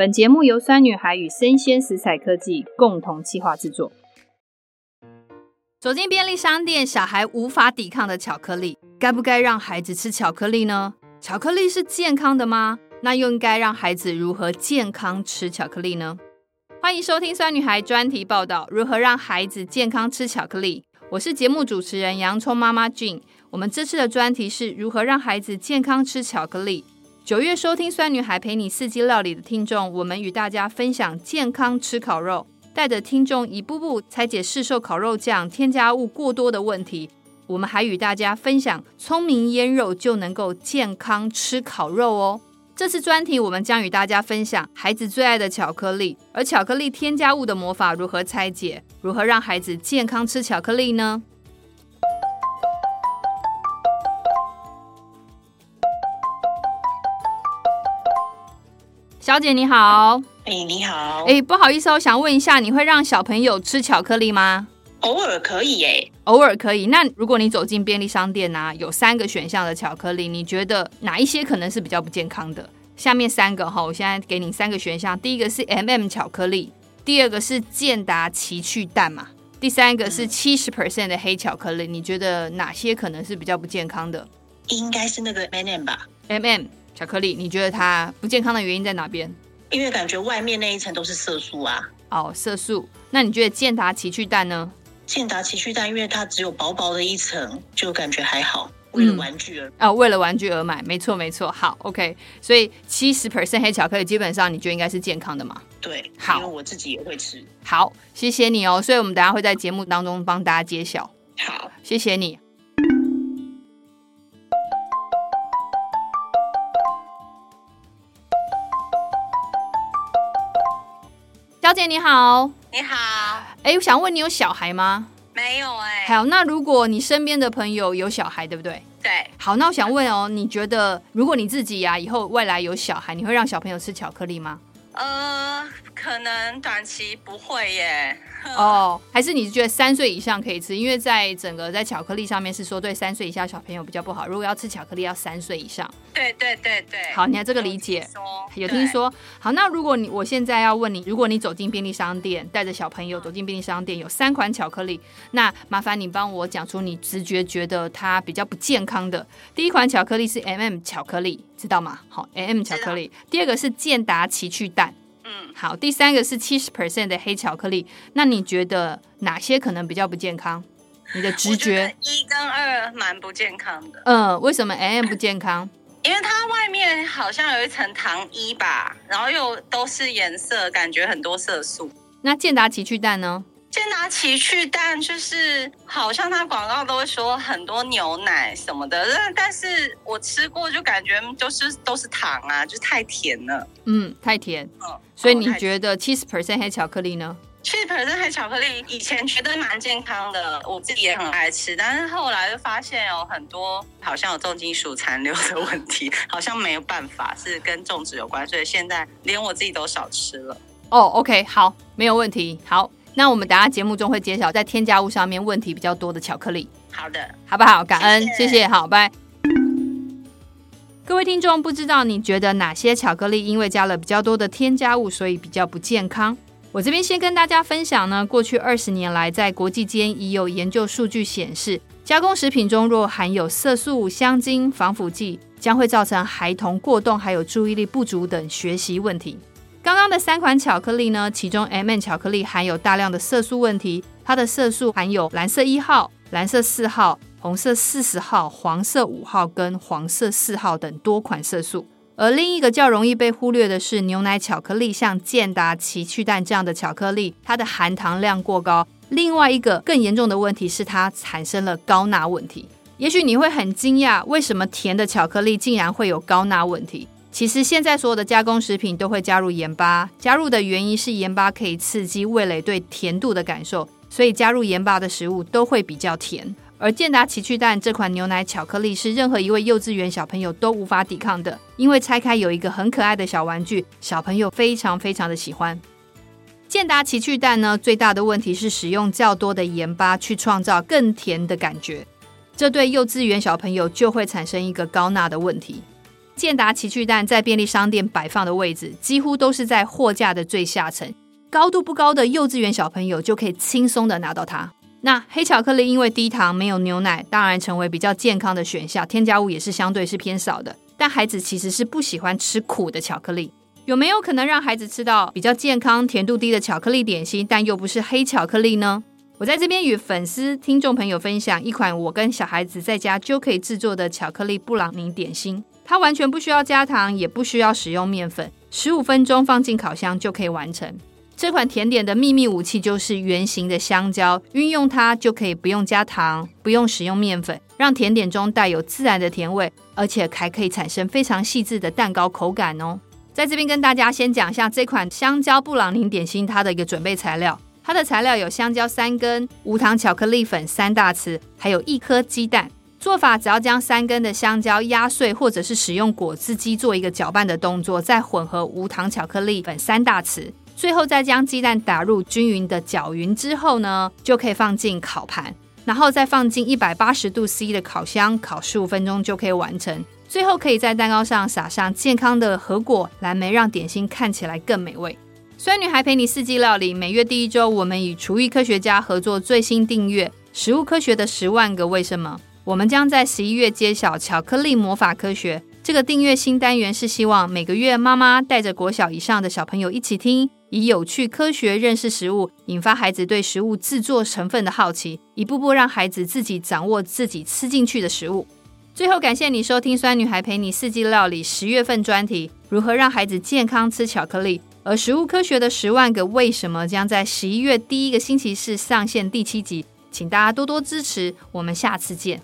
本节目由酸女孩与生鲜食材科技共同企划制作。走进便利商店，小孩无法抵抗的巧克力，该不该让孩子吃巧克力呢？巧克力是健康的吗？那又应该让孩子如何健康吃巧克力呢？欢迎收听酸女孩专题报道：如何让孩子健康吃巧克力。我是节目主持人洋葱妈妈 June。我们这次的专题是如何让孩子健康吃巧克力。九月收听酸女孩陪你四季料理的听众，我们与大家分享健康吃烤肉，带着听众一步步拆解市售烤肉酱添加物过多的问题。我们还与大家分享聪明腌肉就能够健康吃烤肉哦。这次专题我们将与大家分享孩子最爱的巧克力，而巧克力添加物的魔法如何拆解？如何让孩子健康吃巧克力呢？小姐你好，哎、欸、你好，哎不好意思，我想问一下，你会让小朋友吃巧克力吗？偶尔可以耶，偶尔可以。那如果你走进便利商店啊，有三个选项的巧克力，你觉得哪一些可能是比较不健康的？下面三个哈，我现在给你三个选项，第一个是 M&M 巧克力，第二个是健达奇趣蛋嘛，第三个是七十 percent 的黑巧克力，你觉得哪些可能是比较不健康的？应该是那个 M&M 吧，M&M。巧克力，你觉得它不健康的原因在哪边？因为感觉外面那一层都是色素啊。哦，色素。那你觉得健达奇趣蛋呢？健达奇趣蛋，因为它只有薄薄的一层，就感觉还好。为了玩具而啊、嗯哦，为了玩具而买，没错没错。好，OK。所以七十 percent 黑巧克力，基本上你觉得应该是健康的嘛？对，好，因为我自己也会吃。好，谢谢你哦。所以我们等下会在节目当中帮大家揭晓。好，谢谢你。小姐你好，你好，哎，我想问你有小孩吗？没有哎、欸。好，那如果你身边的朋友有小孩，对不对？对。好，那我想问哦，你觉得如果你自己呀、啊、以后未来有小孩，你会让小朋友吃巧克力吗？呃，可能短期不会耶。哦，还是你觉得三岁以上可以吃？因为在整个在巧克力上面是说对三岁以下小朋友比较不好。如果要吃巧克力，要三岁以上。对对对对。好，你看这个理解。有听说。好，那如果你我现在要问你，如果你走进便利商店，带着小朋友走进便利商店，有三款巧克力，那麻烦你帮我讲出你直觉觉得它比较不健康的。第一款巧克力是 M&M 巧克力，知道吗？好，M&M 巧克力。第二个是健达奇趣蛋。嗯，好，第三个是七十 percent 的黑巧克力，那你觉得哪些可能比较不健康？你的直觉？一跟二蛮不健康的。嗯，为什么 M&M 不健康？因为它外面好像有一层糖衣吧，然后又都是颜色，感觉很多色素。那健达奇趣蛋呢？健达奇趣蛋就是好像它广告都会说很多牛奶什么的，但但是我吃过就感觉就是都是糖啊，就太甜了。嗯，太甜。嗯，所以你觉得七十 percent 黑巧克力呢？七十 percent 黑巧克力以前觉得蛮健康的，我自己也很爱吃，但是后来就发现有很多好像有重金属残留的问题，好像没有办法是跟种植有关，所以现在连我自己都少吃了。哦，OK，好，没有问题，好。那我们等下节目中会揭晓在添加物上面问题比较多的巧克力。好的，好不好？感恩，谢谢，好，拜。各位听众，不知道你觉得哪些巧克力因为加了比较多的添加物，所以比较不健康？我这边先跟大家分享呢，过去二十年来，在国际间已有研究数据显示，加工食品中若含有色素、香精、防腐剂，将会造成孩童过动，还有注意力不足等学习问题。刚刚的三款巧克力呢，其中 M&M 巧克力含有大量的色素问题，它的色素含有蓝色一号、蓝色四号、红色四十号、黄色五号跟黄色四号等多款色素。而另一个较容易被忽略的是牛奶巧克力，像健达奇趣蛋这样的巧克力，它的含糖量过高。另外一个更严重的问题是它产生了高钠问题。也许你会很惊讶，为什么甜的巧克力竟然会有高钠问题？其实现在所有的加工食品都会加入盐巴，加入的原因是盐巴可以刺激味蕾对甜度的感受，所以加入盐巴的食物都会比较甜。而健达奇趣蛋这款牛奶巧克力是任何一位幼稚园小朋友都无法抵抗的，因为拆开有一个很可爱的小玩具，小朋友非常非常的喜欢。健达奇趣蛋呢，最大的问题是使用较多的盐巴去创造更甜的感觉，这对幼稚园小朋友就会产生一个高钠的问题。健达奇趣蛋在便利商店摆放的位置，几乎都是在货架的最下层，高度不高的幼稚园小朋友就可以轻松的拿到它。那黑巧克力因为低糖没有牛奶，当然成为比较健康的选项，添加物也是相对是偏少的。但孩子其实是不喜欢吃苦的巧克力，有没有可能让孩子吃到比较健康、甜度低的巧克力点心，但又不是黑巧克力呢？我在这边与粉丝听众朋友分享一款我跟小孩子在家就可以制作的巧克力布朗尼点心，它完全不需要加糖，也不需要使用面粉，十五分钟放进烤箱就可以完成。这款甜点的秘密武器就是圆形的香蕉，运用它就可以不用加糖，不用使用面粉，让甜点中带有自然的甜味，而且还可以产生非常细致的蛋糕口感哦。在这边跟大家先讲一下这款香蕉布朗尼点心它的一个准备材料，它的材料有香蕉三根、无糖巧克力粉三大匙，还有一颗鸡蛋。做法只要将三根的香蕉压碎，或者是使用果汁机做一个搅拌的动作，再混合无糖巧克力粉三大匙。最后再将鸡蛋打入均匀的搅匀之后呢，就可以放进烤盘，然后再放进一百八十度 C 的烤箱烤十五分钟就可以完成。最后可以在蛋糕上撒上健康的核果、蓝莓，让点心看起来更美味。酸女孩陪你四季料理，每月第一周我们与厨艺科学家合作最新订阅《食物科学的十万个为什么》，我们将在十一月揭晓巧克力魔法科学。这个订阅新单元是希望每个月妈妈带着国小以上的小朋友一起听。以有趣科学认识食物，引发孩子对食物制作成分的好奇，一步步让孩子自己掌握自己吃进去的食物。最后，感谢你收听酸女孩陪你四季料理十月份专题：如何让孩子健康吃巧克力。而食物科学的十万个为什么将在十一月第一个星期四上线第七集，请大家多多支持。我们下次见。